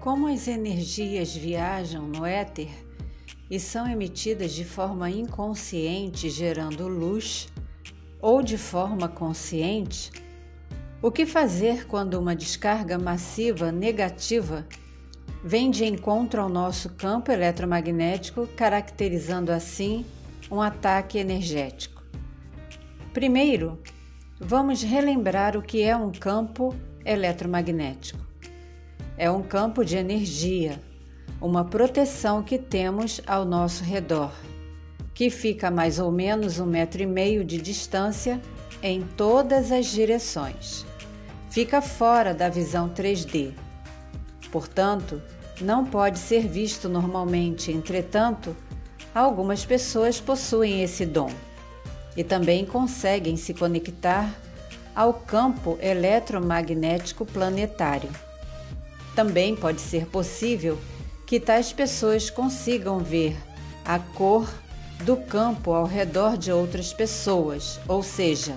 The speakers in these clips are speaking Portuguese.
Como as energias viajam no éter e são emitidas de forma inconsciente, gerando luz, ou de forma consciente, o que fazer quando uma descarga massiva negativa vem de encontro ao nosso campo eletromagnético, caracterizando assim um ataque energético? Primeiro, vamos relembrar o que é um campo eletromagnético. É um campo de energia, uma proteção que temos ao nosso redor, que fica a mais ou menos um metro e meio de distância em todas as direções. Fica fora da visão 3D. Portanto, não pode ser visto normalmente, entretanto, algumas pessoas possuem esse dom e também conseguem se conectar ao campo eletromagnético planetário. Também pode ser possível que tais pessoas consigam ver a cor do campo ao redor de outras pessoas, ou seja,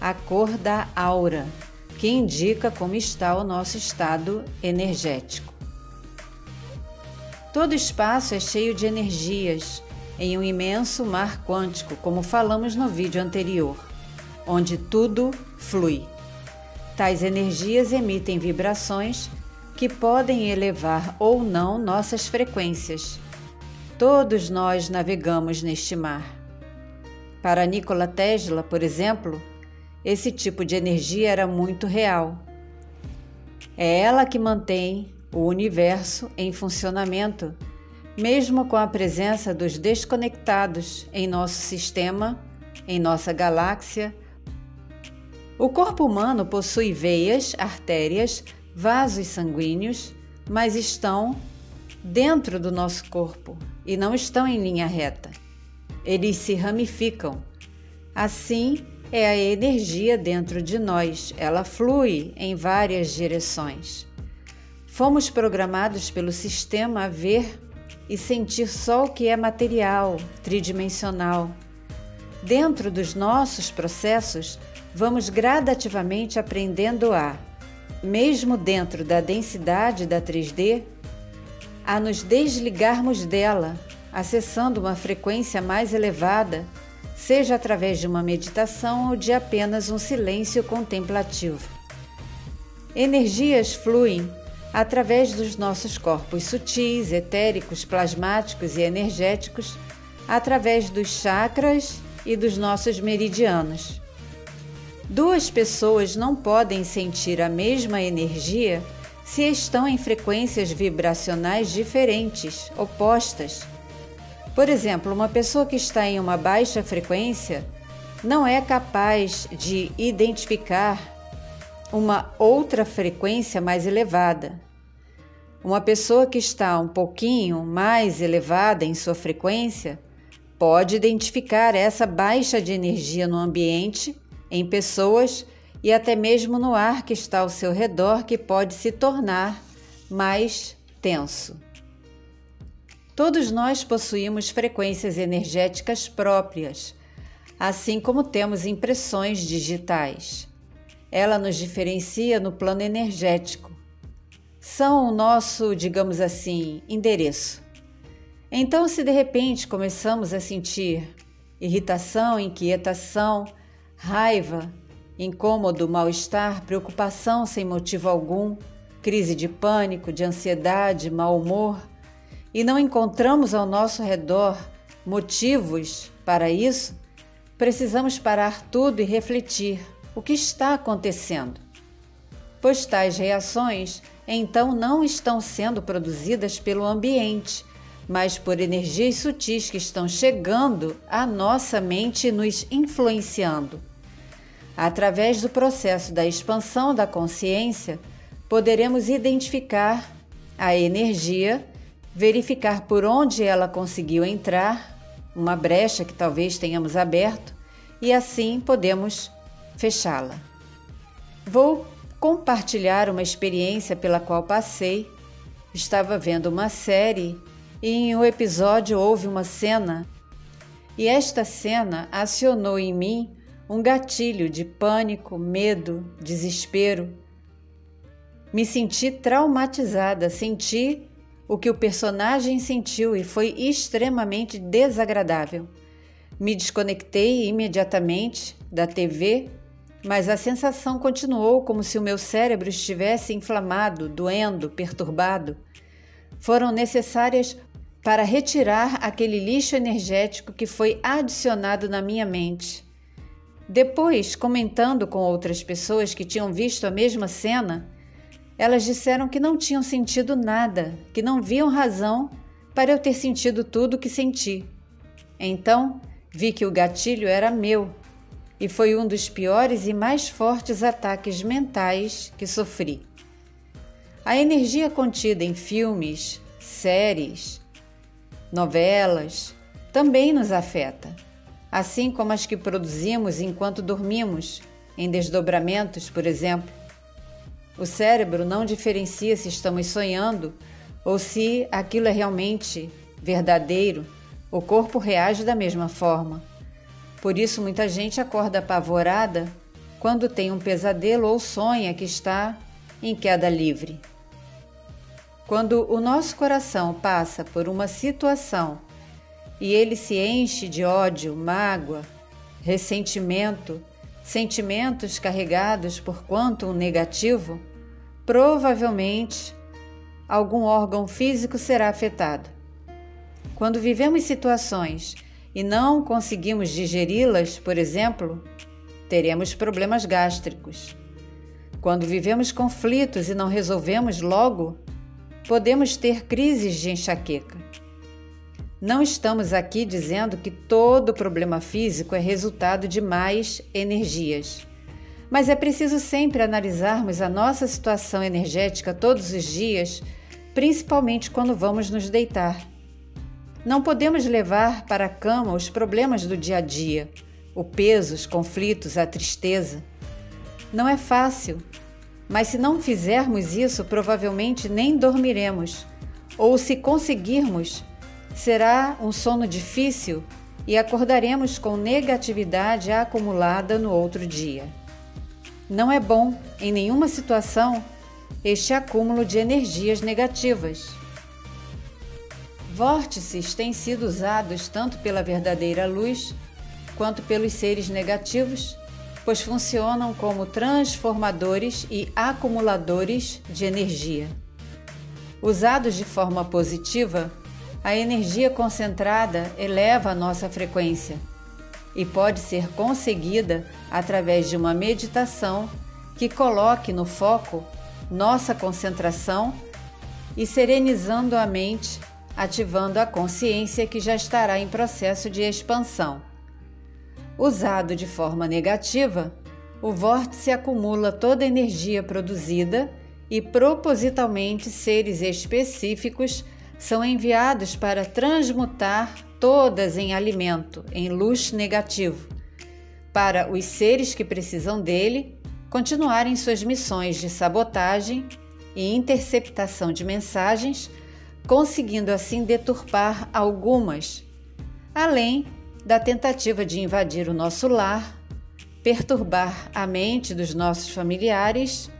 a cor da aura, que indica como está o nosso estado energético. Todo espaço é cheio de energias em um imenso mar quântico, como falamos no vídeo anterior, onde tudo flui. Tais energias emitem vibrações que podem elevar ou não nossas frequências. Todos nós navegamos neste mar. Para Nikola Tesla, por exemplo, esse tipo de energia era muito real. É ela que mantém o universo em funcionamento, mesmo com a presença dos desconectados em nosso sistema, em nossa galáxia. O corpo humano possui veias, artérias, vasos sanguíneos, mas estão dentro do nosso corpo e não estão em linha reta. Eles se ramificam. Assim é a energia dentro de nós, ela flui em várias direções. Fomos programados pelo sistema a ver e sentir só o que é material, tridimensional. Dentro dos nossos processos, vamos gradativamente aprendendo a mesmo dentro da densidade da 3D, a nos desligarmos dela, acessando uma frequência mais elevada, seja através de uma meditação ou de apenas um silêncio contemplativo. Energias fluem através dos nossos corpos sutis, etéricos, plasmáticos e energéticos, através dos chakras e dos nossos meridianos. Duas pessoas não podem sentir a mesma energia se estão em frequências vibracionais diferentes, opostas. Por exemplo, uma pessoa que está em uma baixa frequência não é capaz de identificar uma outra frequência mais elevada. Uma pessoa que está um pouquinho mais elevada em sua frequência pode identificar essa baixa de energia no ambiente em pessoas e até mesmo no ar que está ao seu redor, que pode se tornar mais tenso. Todos nós possuímos frequências energéticas próprias, assim como temos impressões digitais. Ela nos diferencia no plano energético. São o nosso, digamos assim, endereço. Então, se de repente começamos a sentir irritação, inquietação, raiva, incômodo, mal-estar, preocupação sem motivo algum, crise de pânico, de ansiedade, mau humor, e não encontramos ao nosso redor motivos para isso, precisamos parar tudo e refletir o que está acontecendo. Pois tais reações então não estão sendo produzidas pelo ambiente, mas por energias sutis que estão chegando à nossa mente e nos influenciando. Através do processo da expansão da consciência, poderemos identificar a energia, verificar por onde ela conseguiu entrar, uma brecha que talvez tenhamos aberto, e assim podemos fechá-la. Vou compartilhar uma experiência pela qual passei. Estava vendo uma série e em um episódio houve uma cena, e esta cena acionou em mim um gatilho de pânico, medo, desespero. Me senti traumatizada, senti o que o personagem sentiu e foi extremamente desagradável. Me desconectei imediatamente da TV, mas a sensação continuou como se o meu cérebro estivesse inflamado, doendo, perturbado. Foram necessárias para retirar aquele lixo energético que foi adicionado na minha mente. Depois, comentando com outras pessoas que tinham visto a mesma cena, elas disseram que não tinham sentido nada, que não viam razão para eu ter sentido tudo o que senti. Então, vi que o gatilho era meu e foi um dos piores e mais fortes ataques mentais que sofri. A energia contida em filmes, séries, novelas também nos afeta, assim como as que produzimos enquanto dormimos, em desdobramentos, por exemplo. O cérebro não diferencia se estamos sonhando ou se aquilo é realmente verdadeiro. O corpo reage da mesma forma. Por isso, muita gente acorda apavorada quando tem um pesadelo ou sonha que está em queda livre. Quando o nosso coração passa por uma situação e ele se enche de ódio, mágoa, ressentimento, sentimentos carregados por quanto um negativo, provavelmente algum órgão físico será afetado. Quando vivemos situações e não conseguimos digeri-las, por exemplo, teremos problemas gástricos. Quando vivemos conflitos e não resolvemos logo, podemos ter crises de enxaqueca. Não estamos aqui dizendo que todo problema físico é resultado de mais energias. Mas é preciso sempre analisarmos a nossa situação energética todos os dias, principalmente quando vamos nos deitar. Não podemos levar para a cama os problemas do dia a dia, o peso, os conflitos, a tristeza. Não é fácil, mas se não fizermos isso, provavelmente nem dormiremos, ou se conseguirmos, será um sono difícil e acordaremos com negatividade acumulada no outro dia. Não é bom, em nenhuma situação, este acúmulo de energias negativas. Vórtices têm sido usados tanto pela verdadeira luz quanto pelos seres negativos, pois funcionam como transformadores e acumuladores de energia. Usados de forma positiva, a energia concentrada eleva a nossa frequência e pode ser conseguida através de uma meditação que coloque no foco nossa concentração e serenizando a mente, ativando a consciência que já estará em processo de expansão. Usado de forma negativa, o vórtice acumula toda a energia produzida e propositalmente seres específicos são enviados para transmutar todas em alimento, em luz negativo, para os seres que precisam dele continuarem suas missões de sabotagem e interceptação de mensagens, conseguindo assim deturpar algumas, além da tentativa de invadir o nosso lar, perturbar a mente dos nossos familiares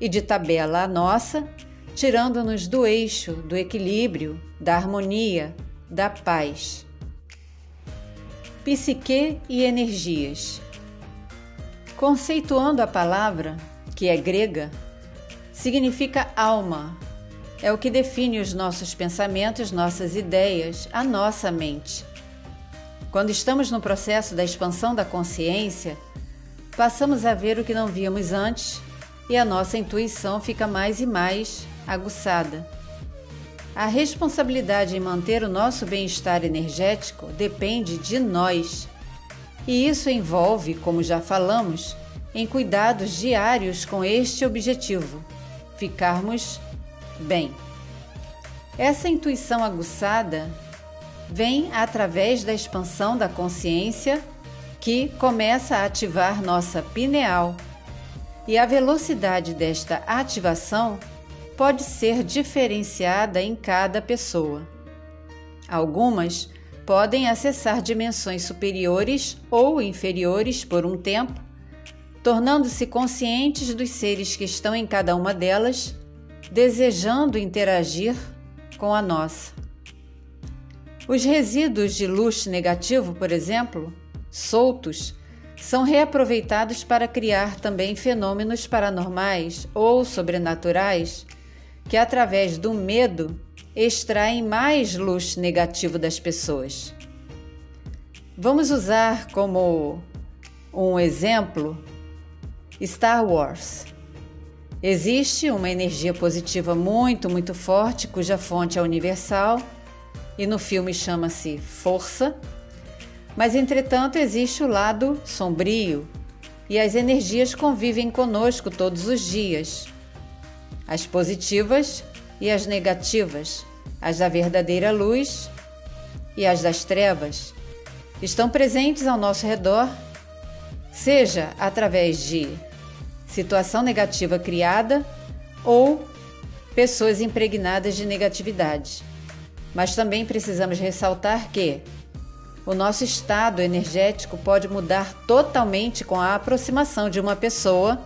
e de tabela a nossa, tirando-nos do eixo, do equilíbrio, da harmonia, da paz. Psique e energias. Conceituando a palavra, que é grega, significa alma. É o que define os nossos pensamentos, nossas ideias, a nossa mente. Quando estamos no processo da expansão da consciência, passamos a ver o que não víamos antes e a nossa intuição fica mais e mais aguçada. A responsabilidade em manter o nosso bem-estar energético depende de nós. E isso envolve, como já falamos, em cuidados diários com este objetivo: ficarmos bem. Essa intuição aguçada vem através da expansão da consciência que começa a ativar nossa pineal. E a velocidade desta ativação pode ser diferenciada em cada pessoa. Algumas podem acessar dimensões superiores ou inferiores por um tempo, tornando-se conscientes dos seres que estão em cada uma delas, desejando interagir com a nossa. Os resíduos de luz negativo, por exemplo, soltos, são reaproveitados para criar também fenômenos paranormais ou sobrenaturais que, através do medo, extraem mais luz negativa das pessoas. Vamos usar como um exemplo Star Wars. Existe uma energia positiva muito, muito forte, cuja fonte é universal e no filme chama-se Força. Mas, entretanto, existe o lado sombrio e as energias convivem conosco todos os dias. As positivas e as negativas, as da verdadeira luz e as das trevas, estão presentes ao nosso redor, seja através de situação negativa criada ou pessoas impregnadas de negatividade. Mas também precisamos ressaltar que o nosso estado energético pode mudar totalmente com a aproximação de uma pessoa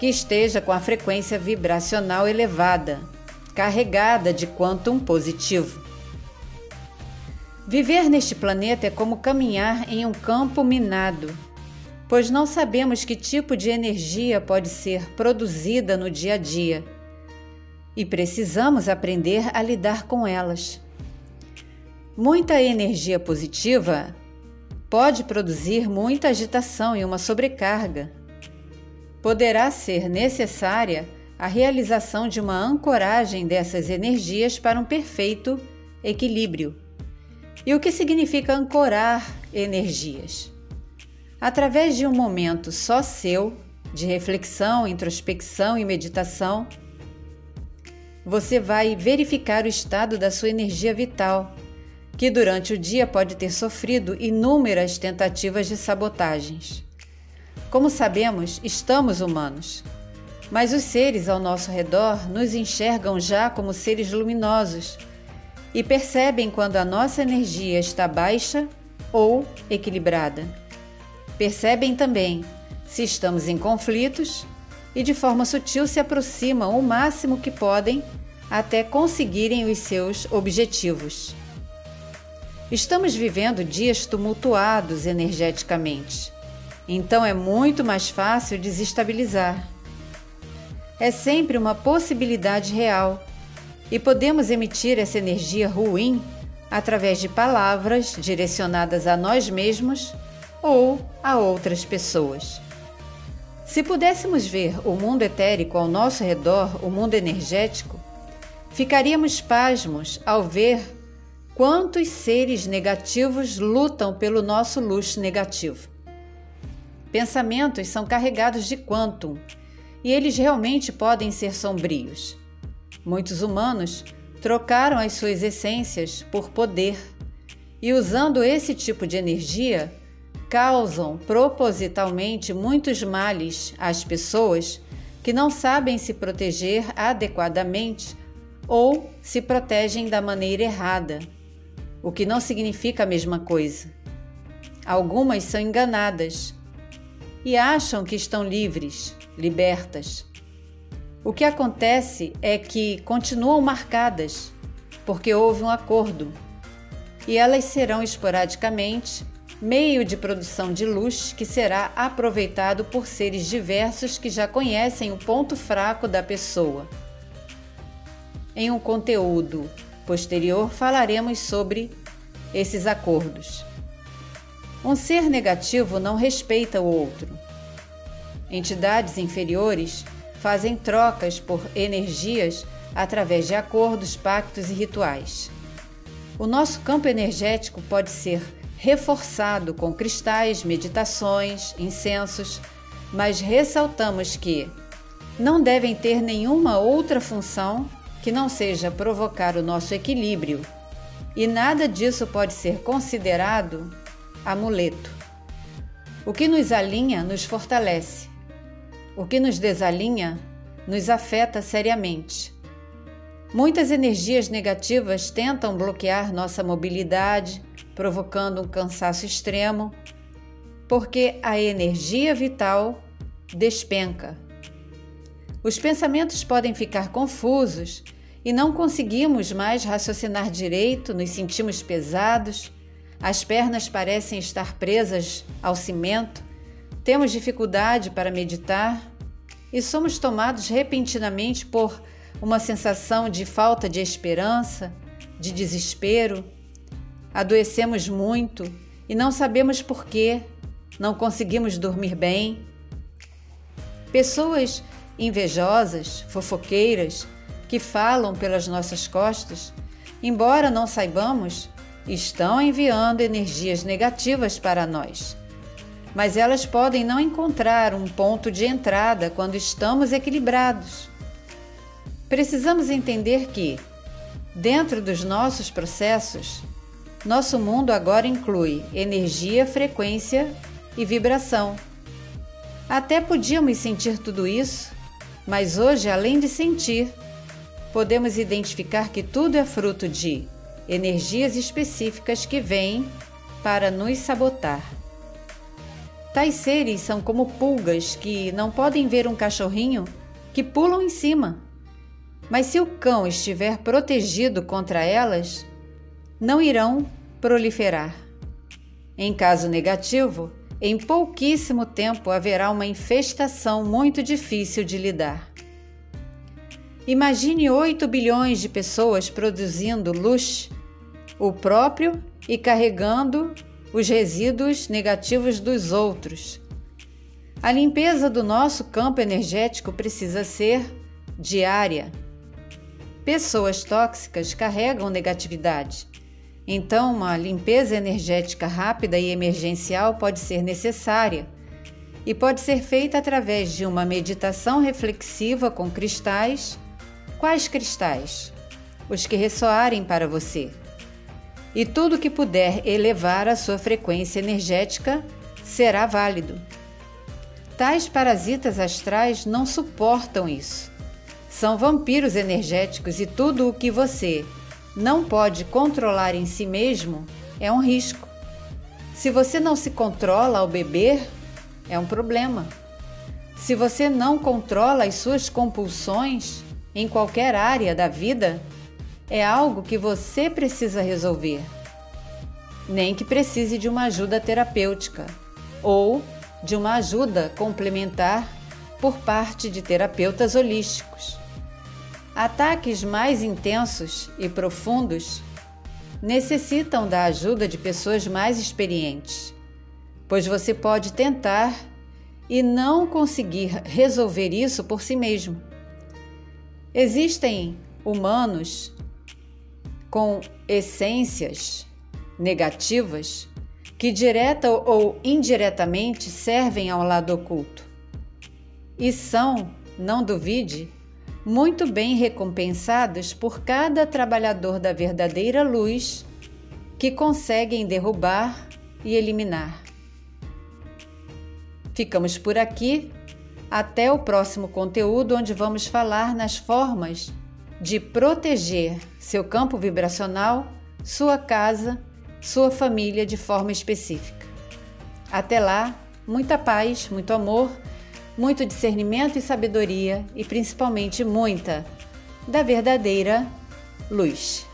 que esteja com a frequência vibracional elevada, carregada de quantum positivo. Viver neste planeta é como caminhar em um campo minado, pois não sabemos que tipo de energia pode ser produzida no dia a dia e precisamos aprender a lidar com elas. Muita energia positiva pode produzir muita agitação e uma sobrecarga. Poderá ser necessária a realização de uma ancoragem dessas energias para um perfeito equilíbrio. E o que significa ancorar energias? Através de um momento só seu, de reflexão, introspecção e meditação, você vai verificar o estado da sua energia vital que durante o dia pode ter sofrido inúmeras tentativas de sabotagens. Como sabemos, estamos humanos, mas os seres ao nosso redor nos enxergam já como seres luminosos e percebem quando a nossa energia está baixa ou equilibrada. Percebem também se estamos em conflitos e de forma sutil se aproximam o máximo que podem até conseguirem os seus objetivos. Estamos vivendo dias tumultuados energeticamente, então é muito mais fácil desestabilizar. É sempre uma possibilidade real e podemos emitir essa energia ruim através de palavras direcionadas a nós mesmos ou a outras pessoas. Se pudéssemos ver o mundo etérico ao nosso redor, o mundo energético, ficaríamos pasmos ao ver Quantos seres negativos lutam pelo nosso luxo negativo? Pensamentos são carregados de quantum e eles realmente podem ser sombrios. Muitos humanos trocaram as suas essências por poder e, usando esse tipo de energia, causam propositalmente muitos males às pessoas que não sabem se proteger adequadamente ou se protegem da maneira errada o que não significa a mesma coisa. Algumas são enganadas e acham que estão livres, libertas. O que acontece é que continuam marcadas porque houve um acordo e elas serão esporadicamente meio de produção de luz que será aproveitado por seres diversos que já conhecem o ponto fraco da pessoa. Em um conteúdo posterior falaremos sobre esses acordos. Um ser negativo não respeita o outro. Entidades inferiores fazem trocas por energias através de acordos, pactos e rituais. O nosso campo energético pode ser reforçado com cristais, meditações, incensos, mas ressaltamos que não devem ter nenhuma outra função que não seja provocar o nosso equilíbrio, e nada disso pode ser considerado amuleto. O que nos alinha nos fortalece, o que nos desalinha nos afeta seriamente. Muitas energias negativas tentam bloquear nossa mobilidade, provocando um cansaço extremo, porque a energia vital despenca. Os pensamentos podem ficar confusos e não conseguimos mais raciocinar direito, nos sentimos pesados, as pernas parecem estar presas ao cimento, temos dificuldade para meditar e somos tomados repentinamente por uma sensação de falta de esperança, de desespero. Adoecemos muito e não sabemos por quê, não conseguimos dormir bem. Pessoas invejosas, fofoqueiras, que falam pelas nossas costas, embora não saibamos, estão enviando energias negativas para nós. Mas elas podem não encontrar um ponto de entrada quando estamos equilibrados. Precisamos entender que, dentro dos nossos processos, nosso mundo agora inclui energia, frequência e vibração. Até podíamos sentir tudo isso, mas hoje, além de sentir, podemos identificar que tudo é fruto de energias específicas que vêm para nos sabotar. Tais seres são como pulgas que não podem ver um cachorrinho que pulam em cima. Mas se o cão estiver protegido contra elas, não irão proliferar. Em caso negativo, em pouquíssimo tempo haverá uma infestação muito difícil de lidar. Imagine 8 bilhões de pessoas produzindo luz, o próprio e carregando os resíduos negativos dos outros. A limpeza do nosso campo energético precisa ser diária. Pessoas tóxicas carregam negatividade. Então, uma limpeza energética rápida e emergencial pode ser necessária e pode ser feita através de uma meditação reflexiva com cristais Quais cristais? Os que ressoarem para você. E tudo que puder elevar a sua frequência energética será válido. Tais parasitas astrais não suportam isso. São vampiros energéticos e tudo o que você não pode controlar em si mesmo é um risco. Se você não se controla ao beber, é um problema. Se você não controla as suas compulsões, em qualquer área da vida é algo que você precisa resolver, nem que precise de uma ajuda terapêutica ou de uma ajuda complementar por parte de terapeutas holísticos. Ataques mais intensos e profundos necessitam da ajuda de pessoas mais experientes, pois você pode tentar e não conseguir resolver isso por si mesmo. Existem humanos com essências negativas que direta ou indiretamente servem ao lado oculto e são, não duvide, muito bem recompensados por cada trabalhador da verdadeira luz que conseguem derrubar e eliminar. Ficamos por aqui até o próximo conteúdo, onde vamos falar nas formas de proteger seu campo vibracional, sua casa, sua família de forma específica. Até lá, muita paz, muito amor, muito discernimento e sabedoria e principalmente muita da verdadeira luz.